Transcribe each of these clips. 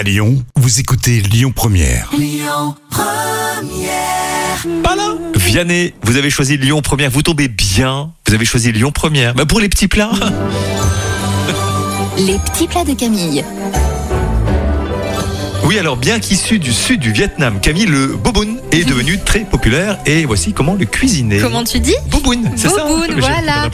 À Lyon, vous écoutez Lyon Première. Pas là Vianney, vous avez choisi Lyon Première, vous tombez bien. Vous avez choisi Lyon Première. Bah pour les petits plats. Les petits plats de Camille. Oui, alors bien qu'issu du sud du Vietnam, Camille, le boboon est devenu très populaire et voici comment le cuisiner. Comment tu dis Boboon, c'est ça Boboon, J'ai- voilà.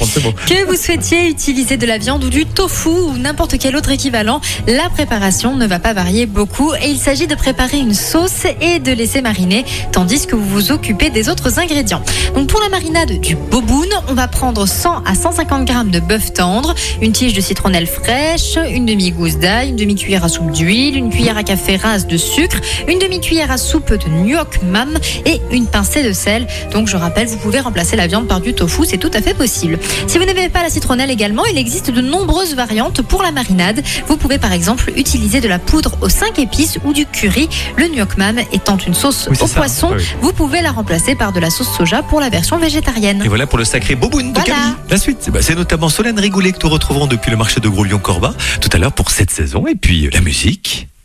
Que vous souhaitiez utiliser de la viande ou du tofu ou n'importe quel autre équivalent, la préparation ne va pas varier beaucoup et il s'agit de préparer une sauce et de laisser mariner tandis que vous vous occupez des autres ingrédients. Donc pour la marinade du boboon, on va prendre 100 à 150 grammes de bœuf tendre, une tige de citronnelle fraîche, une demi-gousse d'ail, une demi-cuillère à soupe d'huile, une cuillère à café de sucre, une demi-cuillère à soupe de nuoc mam et une pincée de sel. Donc je rappelle, vous pouvez remplacer la viande par du tofu, c'est tout à fait possible. Si vous n'avez pas la citronnelle également, il existe de nombreuses variantes pour la marinade. Vous pouvez par exemple utiliser de la poudre aux 5 épices ou du curry. Le nuoc mam étant une sauce Oui, au ça. poisson, oui. vous pouvez la remplacer par de la sauce soja pour la version végétarienne. Et voilà pour le sacré boboon de Voilà. Camille. La suite, bah, c'est notamment Solène Rigoulet que nous retrouverons depuis le marché de Gros Lyon Corba tout à l'heure pour cette saison. Et puis la musique